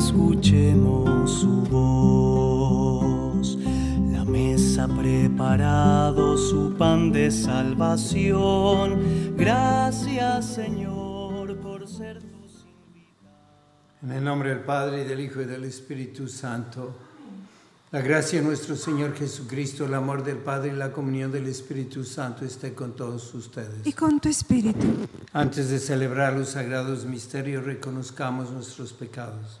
Escuchemos su voz. La mesa preparado, su pan de salvación. Gracias Señor por ser tus invitados. En el nombre del Padre, y del Hijo, y del Espíritu Santo. La gracia de nuestro Señor Jesucristo, el amor del Padre y la comunión del Espíritu Santo esté con todos ustedes. y con tu espíritu. Antes de celebrar los sagrados misterios, reconozcamos nuestros pecados.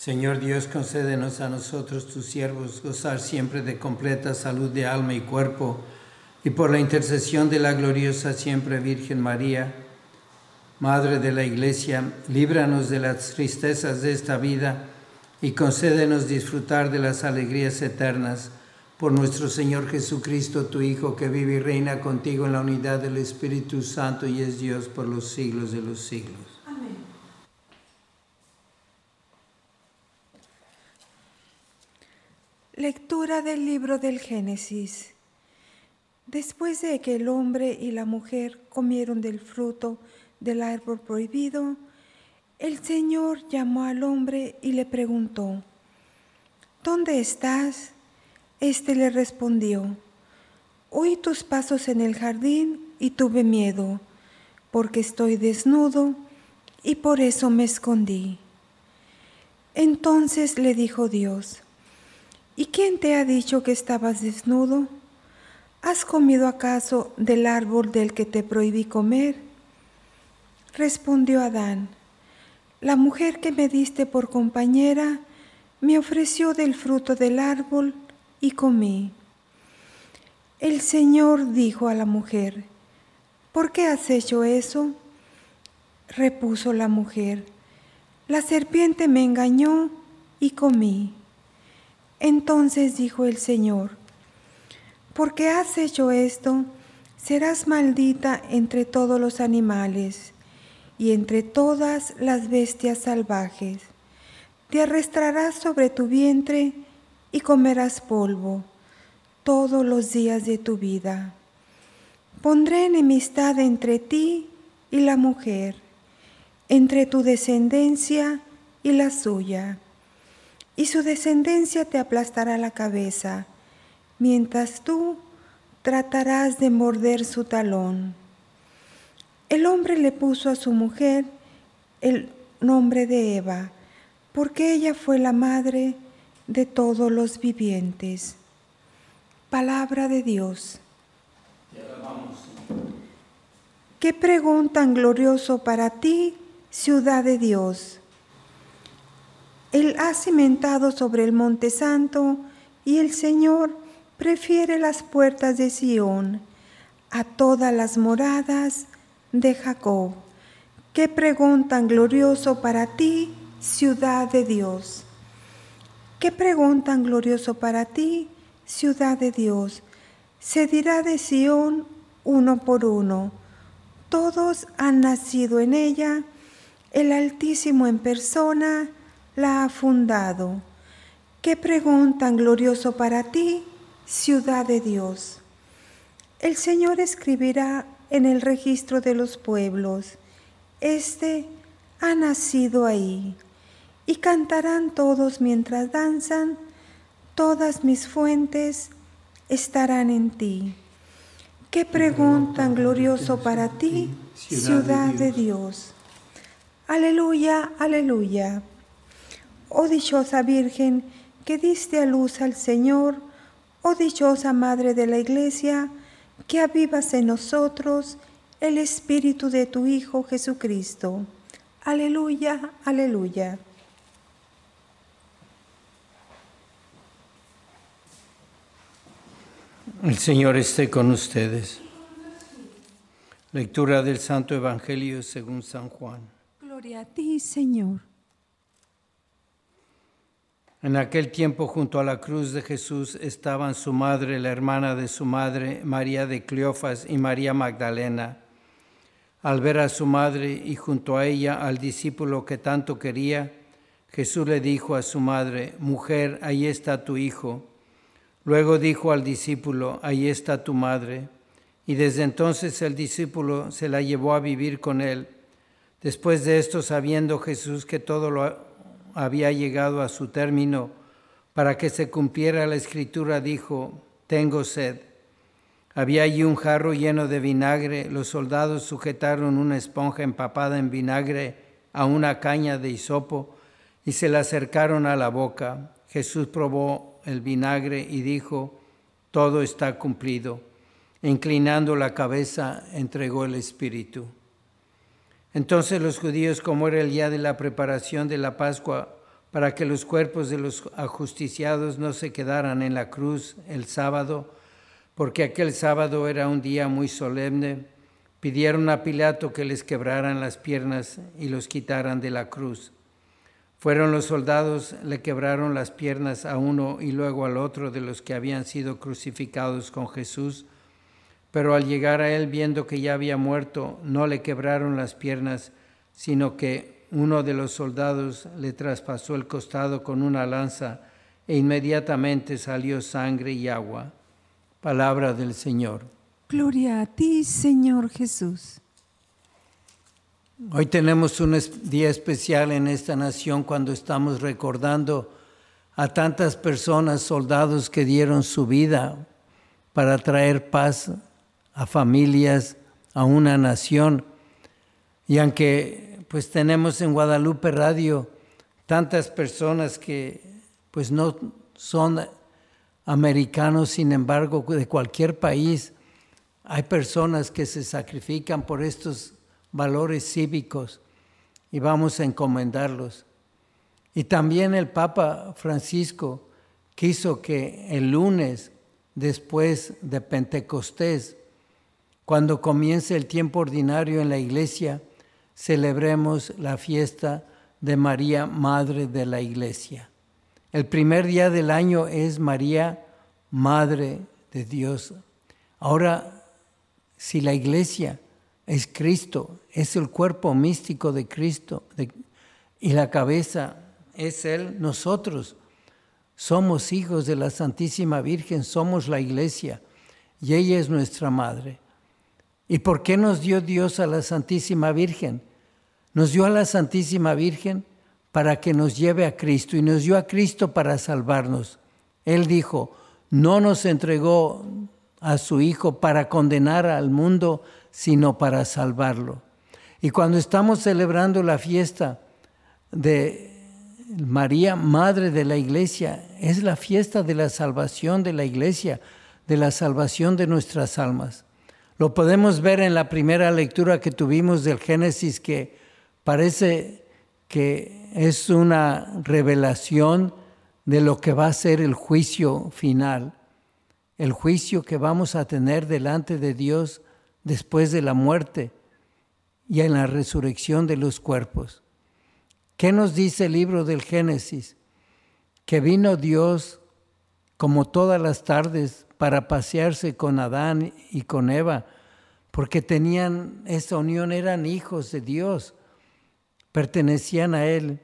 Señor Dios, concédenos a nosotros, tus siervos, gozar siempre de completa salud de alma y cuerpo, y por la intercesión de la gloriosa siempre Virgen María, Madre de la Iglesia, líbranos de las tristezas de esta vida y concédenos disfrutar de las alegrías eternas por nuestro Señor Jesucristo, tu Hijo, que vive y reina contigo en la unidad del Espíritu Santo y es Dios por los siglos de los siglos. Lectura del libro del Génesis. Después de que el hombre y la mujer comieron del fruto del árbol prohibido, el Señor llamó al hombre y le preguntó, ¿Dónde estás? Este le respondió, Oí tus pasos en el jardín y tuve miedo, porque estoy desnudo y por eso me escondí. Entonces le dijo Dios, ¿y quién te ha dicho que estabas desnudo? ¿Has comido acaso del árbol del que te prohibí comer? Respondió Adán, la mujer que me diste por compañera me ofreció del fruto del árbol y comí. El Señor dijo a la mujer, ¿por qué has hecho eso? Repuso la mujer, la serpiente me engañó y comí. Entonces dijo el Señor, porque has hecho esto, serás maldita entre todos los animales y entre todas las bestias salvajes. Te arrastrarás sobre tu vientre y comerás polvo todos los días de tu vida. Pondré enemistad entre ti y la mujer, entre tu descendencia y la suya. Y su descendencia te aplastará la cabeza, mientras tú tratarás de morder su talón. El hombre le puso a su mujer el nombre de Eva, porque ella fue la madre de todos los vivientes. Palabra de Dios. ¿Qué pregón tan glorioso para ti, ciudad de Dios? Él ha cimentado sobre el monte santo y el Señor prefiere las puertas de Sión a todas las moradas de Jacob. Qué pregón tan glorioso para ti, ciudad de Dios. Qué pregón tan glorioso para ti, ciudad de Dios. Se dirá de Sión uno por uno. Todos han nacido en ella, el Altísimo en persona la ha fundado. Qué pregón tan glorioso para ti, ciudad de Dios. El Señor escribirá en el registro de los pueblos, Este ha nacido ahí, y cantarán todos mientras danzan, todas mis fuentes estarán en ti. Qué pregón tan glorioso para ti, ciudad de Dios. Aleluya, aleluya. Oh dichosa Virgen que diste a luz al Señor, oh dichosa Madre de la Iglesia, que avivas en nosotros el Espíritu de tu Hijo Jesucristo. Aleluya, aleluya. El Señor esté con ustedes. Lectura del Santo Evangelio según San Juan. Gloria a ti, Señor. En aquel tiempo junto a la cruz de Jesús estaban su madre, la hermana de su madre, María de Cleofas y María Magdalena. Al ver a su madre y junto a ella al discípulo que tanto quería, Jesús le dijo a su madre, Mujer, ahí está tu hijo. Luego dijo al discípulo, Ahí está tu madre. Y desde entonces el discípulo se la llevó a vivir con él. Después de esto, sabiendo Jesús que todo lo había llegado a su término, para que se cumpliera la escritura, dijo, tengo sed. Había allí un jarro lleno de vinagre, los soldados sujetaron una esponja empapada en vinagre a una caña de hisopo y se la acercaron a la boca. Jesús probó el vinagre y dijo, todo está cumplido. Inclinando la cabeza, entregó el espíritu. Entonces los judíos, como era el día de la preparación de la Pascua, para que los cuerpos de los ajusticiados no se quedaran en la cruz el sábado, porque aquel sábado era un día muy solemne, pidieron a Pilato que les quebraran las piernas y los quitaran de la cruz. Fueron los soldados, le quebraron las piernas a uno y luego al otro de los que habían sido crucificados con Jesús pero al llegar a él, viendo que ya había muerto, no le quebraron las piernas, sino que uno de los soldados le traspasó el costado con una lanza e inmediatamente salió sangre y agua. Palabra del Señor. Gloria a ti, Señor Jesús. Hoy tenemos un día especial en esta nación cuando estamos recordando a tantas personas, soldados que dieron su vida para traer paz a familias, a una nación. Y aunque pues tenemos en Guadalupe Radio tantas personas que pues no son americanos, sin embargo, de cualquier país, hay personas que se sacrifican por estos valores cívicos y vamos a encomendarlos. Y también el Papa Francisco quiso que el lunes después de Pentecostés cuando comience el tiempo ordinario en la iglesia, celebremos la fiesta de María, Madre de la Iglesia. El primer día del año es María, Madre de Dios. Ahora, si la iglesia es Cristo, es el cuerpo místico de Cristo y la cabeza es Él, nosotros somos hijos de la Santísima Virgen, somos la iglesia y ella es nuestra Madre. ¿Y por qué nos dio Dios a la Santísima Virgen? Nos dio a la Santísima Virgen para que nos lleve a Cristo y nos dio a Cristo para salvarnos. Él dijo, no nos entregó a su Hijo para condenar al mundo, sino para salvarlo. Y cuando estamos celebrando la fiesta de María, Madre de la Iglesia, es la fiesta de la salvación de la Iglesia, de la salvación de nuestras almas. Lo podemos ver en la primera lectura que tuvimos del Génesis, que parece que es una revelación de lo que va a ser el juicio final, el juicio que vamos a tener delante de Dios después de la muerte y en la resurrección de los cuerpos. ¿Qué nos dice el libro del Génesis? Que vino Dios como todas las tardes para pasearse con Adán y con Eva, porque tenían esa unión, eran hijos de Dios, pertenecían a Él,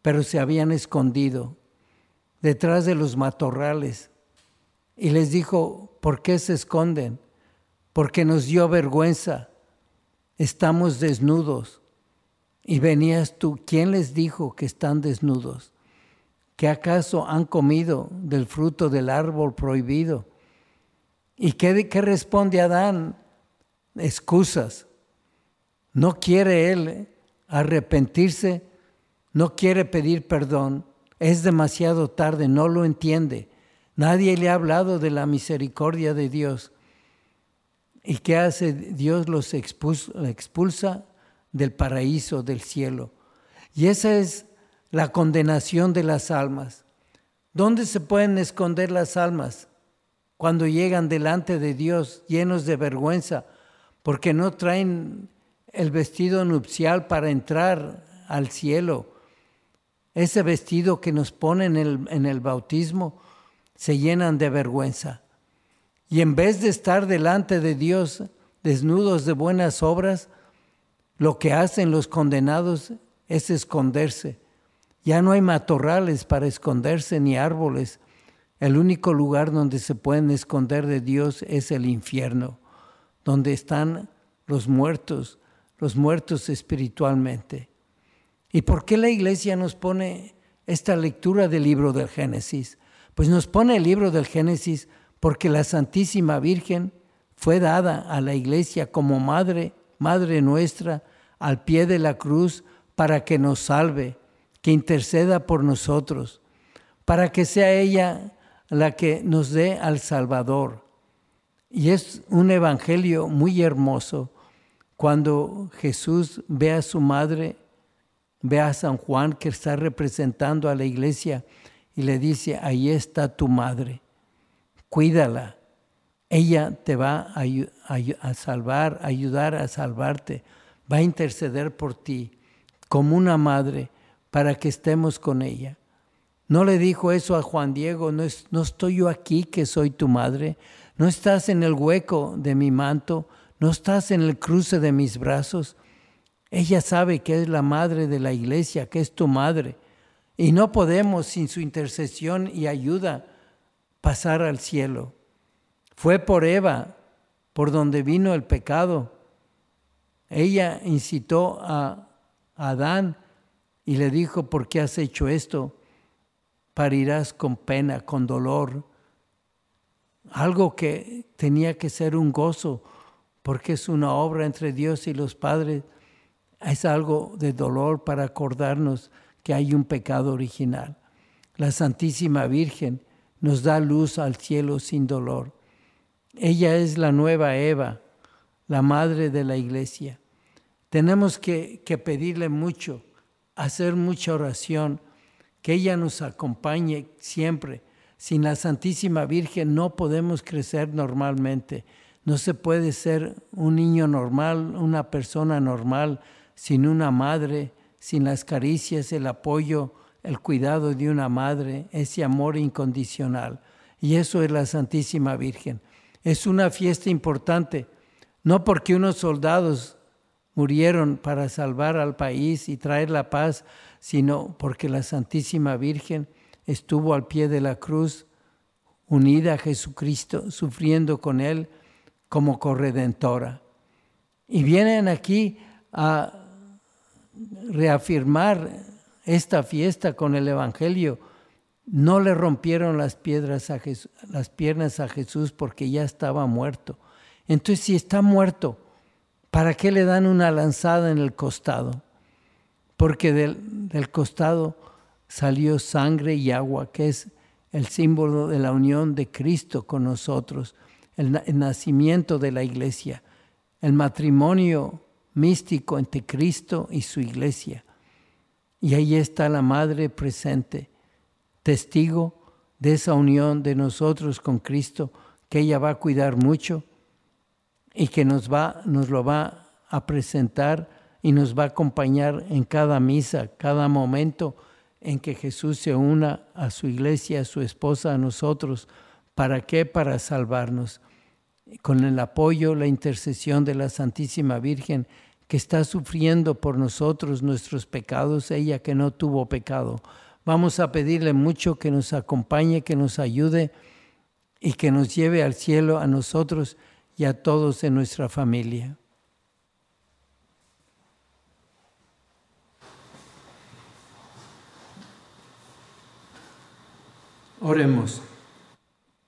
pero se habían escondido detrás de los matorrales. Y les dijo, ¿por qué se esconden? Porque nos dio vergüenza, estamos desnudos. Y venías tú, ¿quién les dijo que están desnudos? ¿Que acaso han comido del fruto del árbol prohibido? ¿Y qué, qué responde Adán? Excusas. No quiere él arrepentirse, no quiere pedir perdón, es demasiado tarde, no lo entiende. Nadie le ha hablado de la misericordia de Dios. ¿Y qué hace? Dios los expulsa, del paraíso, del cielo. Y esa es la condenación de las almas. ¿Dónde se pueden esconder las almas? Cuando llegan delante de Dios llenos de vergüenza, porque no traen el vestido nupcial para entrar al cielo. Ese vestido que nos ponen en el, en el bautismo, se llenan de vergüenza. Y en vez de estar delante de Dios desnudos de buenas obras, lo que hacen los condenados es esconderse. Ya no hay matorrales para esconderse ni árboles. El único lugar donde se pueden esconder de Dios es el infierno, donde están los muertos, los muertos espiritualmente. ¿Y por qué la iglesia nos pone esta lectura del libro del Génesis? Pues nos pone el libro del Génesis porque la Santísima Virgen fue dada a la iglesia como madre, madre nuestra, al pie de la cruz para que nos salve, que interceda por nosotros, para que sea ella la que nos dé al Salvador. Y es un evangelio muy hermoso cuando Jesús ve a su madre, ve a San Juan que está representando a la iglesia y le dice, ahí está tu madre, cuídala, ella te va a, salvar, ayudar a salvarte, va a interceder por ti como una madre para que estemos con ella. No le dijo eso a Juan Diego, no, estoy yo aquí que soy tu madre, no estás en el hueco de mi manto, no estás en el cruce de mis brazos. Ella sabe que es la madre de la iglesia, que es tu madre. Y no podemos sin su intercesión y ayuda pasar al cielo. Fue por Eva, por donde vino el pecado. Ella incitó a Adán y le dijo, ¿por qué has hecho esto? Parirás con pena, con dolor. Algo que tenía que ser un gozo porque es una obra entre Dios y los padres, es algo de dolor para acordarnos que hay un pecado original. La Santísima Virgen nos da luz al cielo sin dolor. Ella es la nueva Eva, la madre de la iglesia. Tenemos que, que pedirle mucho, hacer mucha oración, que ella nos acompañe siempre. Sin la Santísima Virgen no podemos crecer normalmente. No se puede ser un niño normal, una persona normal, sin una madre, sin las caricias, el apoyo, el cuidado de una madre, ese amor incondicional. Y eso es la Santísima Virgen. Es una fiesta importante, no porque unos soldados murieron para salvar al país y traer la paz, sino porque la Santísima Virgen estuvo al pie de la cruz, unida a Jesucristo, sufriendo con Él como corredentora. Y vienen aquí a reafirmar esta fiesta con el Evangelio, no le rompieron las, piedras a Jesús, las piernas a Jesús porque ya estaba muerto. Entonces, si está muerto, ¿para qué le dan una lanzada en el costado? Porque del, costado salió sangre y agua, que es el símbolo de la unión de Cristo con nosotros, el, el nacimiento de la iglesia, el matrimonio místico entre Cristo y su iglesia. Y ahí está la Madre presente, testigo de esa unión de nosotros con Cristo, que ella va a cuidar mucho y que nos, va, nos lo va a presentar y nos va a acompañar en cada misa, cada momento en que Jesús se una a su iglesia, a su esposa, a nosotros. ¿Para qué? Para salvarnos. Con el apoyo, la intercesión de la Santísima Virgen, que está sufriendo por nosotros nuestros pecados, ella que no tuvo pecado. Vamos a pedirle mucho que nos acompañe, que nos ayude y que nos lleve al cielo a nosotros y a todos en nuestra familia. Oremos.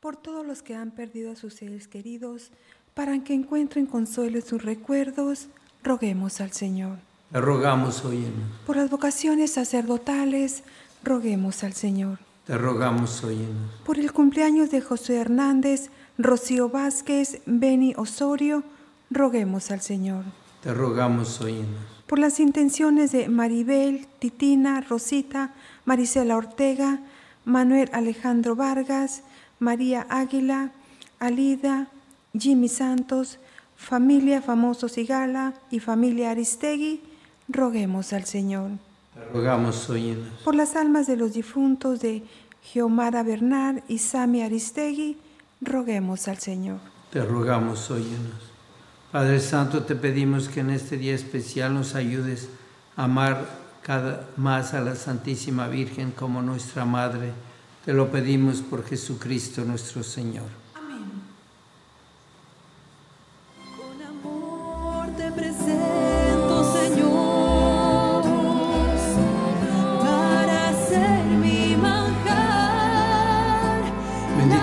Por todos los que han perdido a sus seres queridos, para que encuentren consuelo en sus recuerdos, roguemos al Señor. Le rogamos, oínos. Por las vocaciones sacerdotales, roguemos al Señor. Te rogamos, oínos. Por el cumpleaños de José Hernández, Rocío Vázquez, Beni Osorio, roguemos al Señor. Te rogamos, oínos. Por las intenciones de Maribel, Titina, Rosita, Marisela Ortega, Manuel Alejandro Vargas, María Águila, Alida, Jimmy Santos, familia Famoso Sigala y familia Aristegui, roguemos al Señor. Te rogamos, oínos. Por las almas de los difuntos de Geomara Bernal y Sami Aristegui, roguemos al Señor. Te rogamos, oínos. Padre Santo, te pedimos que en este día especial nos ayudes a amar cada más a la Santísima Virgen como nuestra Madre. Te lo pedimos por Jesucristo nuestro Señor.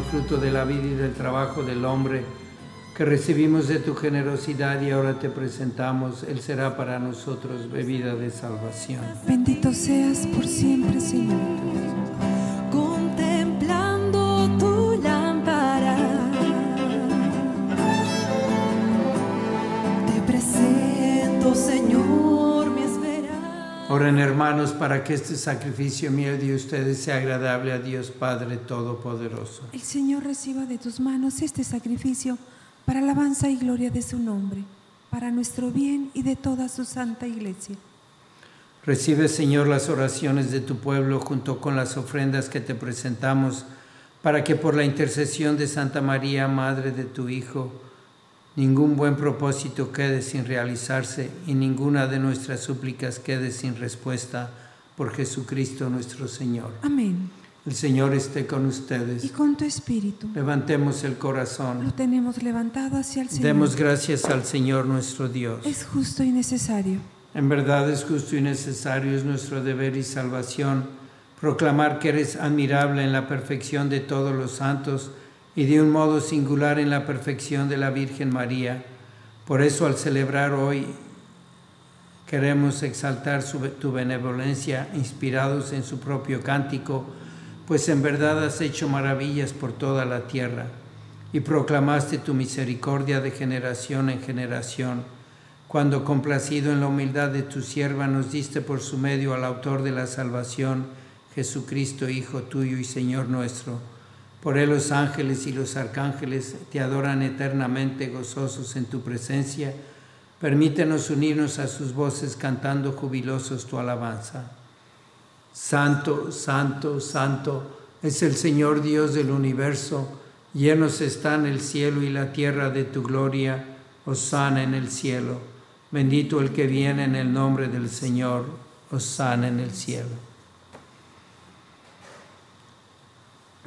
Fruto de la vida y del trabajo del hombre que recibimos de tu generosidad y ahora te presentamos. Él será para nosotros bebida de salvación. Bendito seas por siempre, Señor. Oren hermanos para que este sacrificio mío de ustedes sea agradable a Dios Padre Todopoderoso. El Señor reciba de tus manos este sacrificio para alabanza y gloria de su nombre, para nuestro bien y de toda su santa iglesia. Recibe, Señor, las oraciones de tu pueblo junto con las ofrendas que te presentamos, para que por la intercesión de Santa María, Madre de tu Hijo, ningún buen propósito quede sin realizarse y ninguna de nuestras súplicas quede sin respuesta por Jesucristo nuestro Señor. Amén. El Señor esté con Y ustedes. con tu espíritu Levantemos el lo corazón. tenemos levantado hacia el Señor. Demos gracias al Señor nuestro Dios. Es justo y necesario. En verdad es justo y necesario, es nuestro deber y salvación, proclamar que eres admirable en la perfección de todos los santos y de un modo singular en la perfección de la Virgen María. Por eso al celebrar hoy queremos exaltar su- tu benevolencia inspirados en su propio cántico, pues en verdad has hecho maravillas por toda la tierra y proclamaste tu misericordia de generación en generación cuando complacido en la humildad de tu sierva nos diste por su medio al autor de la salvación, Jesucristo, Hijo tuyo y Señor nuestro. Por él los ángeles y los arcángeles te adoran eternamente gozosos en tu presencia. Permítenos unirnos a sus voces cantando jubilosos tu alabanza. Santo, santo, santo es el Señor Dios del universo. Llenos están el cielo y la tierra de tu gloria. Osana en el cielo. Bendito el que viene en el nombre del Señor. Osana en el cielo.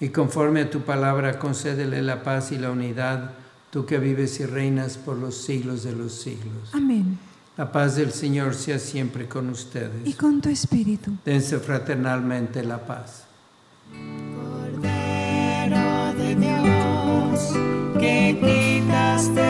Y conforme a tu palabra, concédele la paz y la unidad, tú que vives y reinas por los siglos de los siglos. Amén. La paz del Señor sea siempre con ustedes. Y con tu espíritu. Dense fraternalmente la paz. Cordero de Dios, que quitaste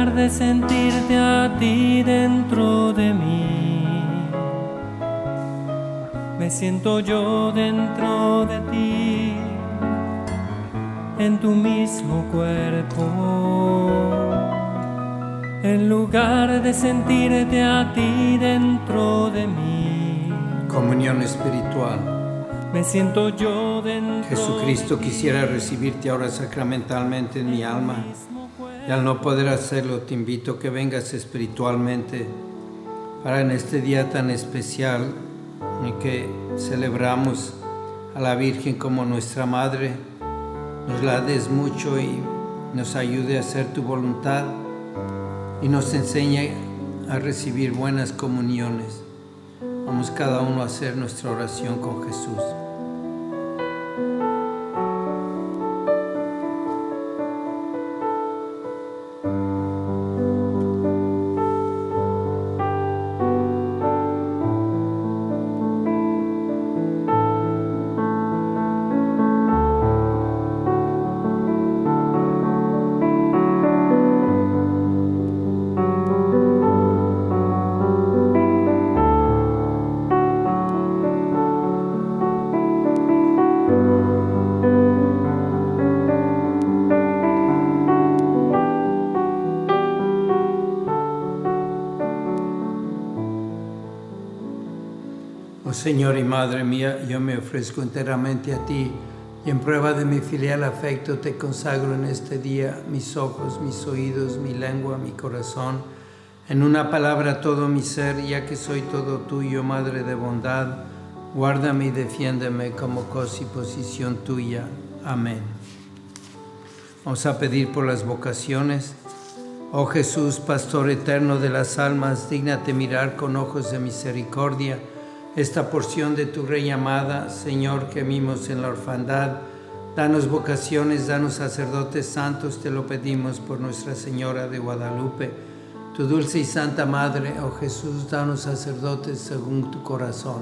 de sentirte a ti dentro de mí, me siento yo dentro de ti, en tu mismo cuerpo. En lugar de sentirte a ti dentro de mí, Comunión espiritual. me siento yo dentro Jesucristo quisiera recibirte ahora sacramentalmente en mi alma. Y al no poder hacerlo, te invito a que vengas espiritualmente para en este día tan especial en que celebramos a la Virgen como nuestra Madre, nos la des mucho y nos ayude a hacer tu voluntad y nos enseñe a recibir buenas comuniones. Vamos cada uno a hacer nuestra oración con Jesús. Señor y Madre mía, yo me ofrezco enteramente a ti y en prueba de mi filial afecto te consagro en este día mis ojos, mis oídos, mi lengua, mi corazón, en una palabra todo mi ser, ya que soy todo tuyo, Madre de bondad, guárdame y defiéndeme como cosa y posición tuya. Amén. Vamos a pedir por las vocaciones. Oh Jesús, Pastor eterno de las almas, dígnate mirar con ojos de misericordia esta porción de tu Rey amada, Señor, que vimos en la orfandad. Danos vocaciones, danos sacerdotes santos, te lo pedimos por Nuestra Señora de Guadalupe. Tu dulce y santa Madre, oh Jesús, danos sacerdotes según tu corazón.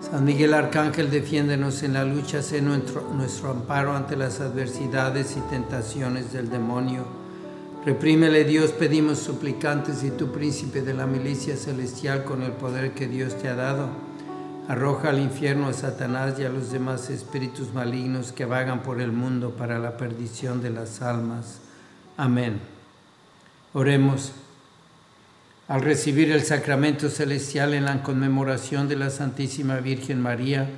San Miguel Arcángel, defiéndenos en la lucha, sé nuestro, nuestro amparo ante las adversidades y tentaciones del demonio. Reprímele Dios, pedimos suplicantes y tu príncipe de la milicia celestial con el poder que Dios te ha dado. Arroja al infierno a Satanás y a los demás espíritus malignos que vagan por el mundo para la perdición de las almas. Amén. Oremos. Al recibir el sacramento celestial en la conmemoración de la Santísima Virgen María,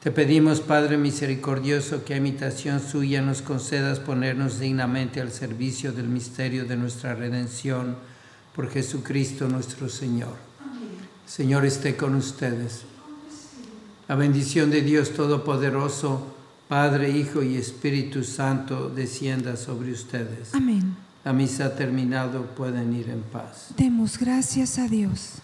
te pedimos, Padre misericordioso, que a imitación suya nos concedas ponernos dignamente al servicio del misterio de nuestra redención por Jesucristo nuestro Señor. Señor esté con ustedes. La bendición de Dios Todopoderoso, Padre, Hijo y Espíritu Santo, descienda sobre ustedes. Amén. La misa ha terminado, pueden ir en paz. Demos gracias a Dios.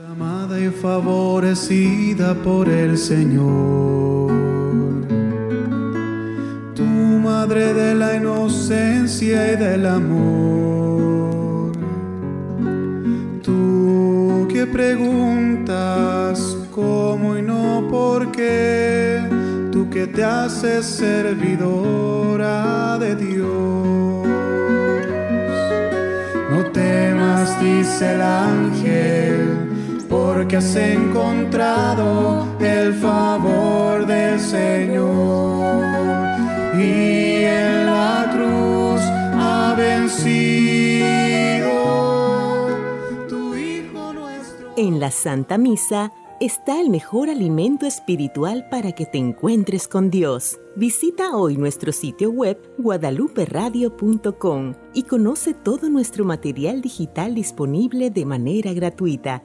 Amada y favorecida por el Señor, tu madre de la inocencia y del amor, tú que preguntas cómo y no por qué, tú que te haces servidora de Dios. No temas, dice el ángel, porque has encontrado el favor del Señor. Y en la cruz ha vencido En la Santa Misa está el mejor alimento espiritual para que te encuentres con Dios. Visita hoy nuestro sitio web guadaluperadio.com y conoce todo nuestro material digital disponible de manera gratuita